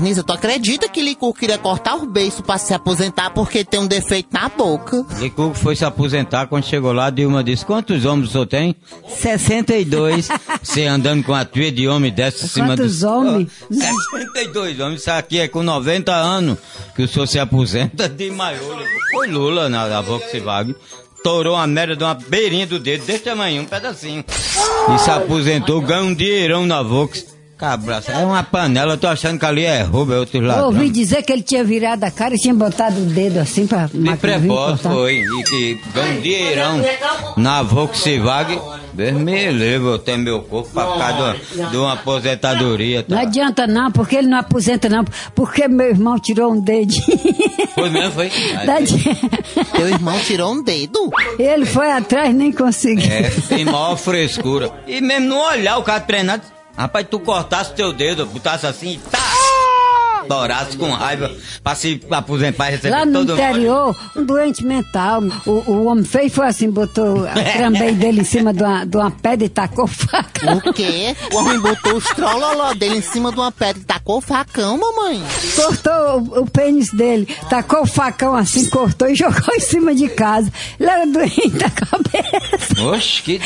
Nisa, tu acredita que Licurgo queria cortar o beiço pra se aposentar porque tem um defeito na boca? Licurgo foi se aposentar quando chegou lá, Dilma disse, quantos homens o senhor tem? 62. Você andando com a tua de homem dessa em cima do... Quantos homens? 62 homens, isso aqui é com 90 anos que o senhor se aposenta de maior. Foi Lula na, na Volkswagen. Torou a merda de uma beirinha do dedo, desse tamanho, um pedacinho. E se aposentou, ganhou um dinheirão na Volkswagen. Cabraça, é uma panela, eu tô achando que ali é roubo, é outro Eu lado. ouvi dizer que ele tinha virado a cara e tinha botado o dedo assim pra De prepósito foi, e que ganhou um dinheirão na Volkswagen. Deus me livre, eu tenho meu corpo pra ficar de uma, de uma aposentadoria. Não Tá? adianta não, porque ele não aposenta não, porque meu irmão tirou um dedinho. Foi mesmo, foi? Da Teu irmão tirou um dedo? Ele foi atrás e nem conseguiu. É, tem maior frescura. E mesmo não olhar o cara treinado. Rapaz, tu cortasse teu dedo, botasse assim e tá. Dourasse com raiva pra se aposentar e receber Lá no todo interior, um doente mental. O, o homem feio foi assim, botou a trambei dele em cima de uma, de uma pedra e tacou faca. O quê? O homem botou os trololó dele em cima de uma pedra e tacou o facão, mamãe. Cortou o, o pênis dele, tacou o facão assim, cortou e jogou em cima de casa. Ele era doente da cabeça. Oxe, que.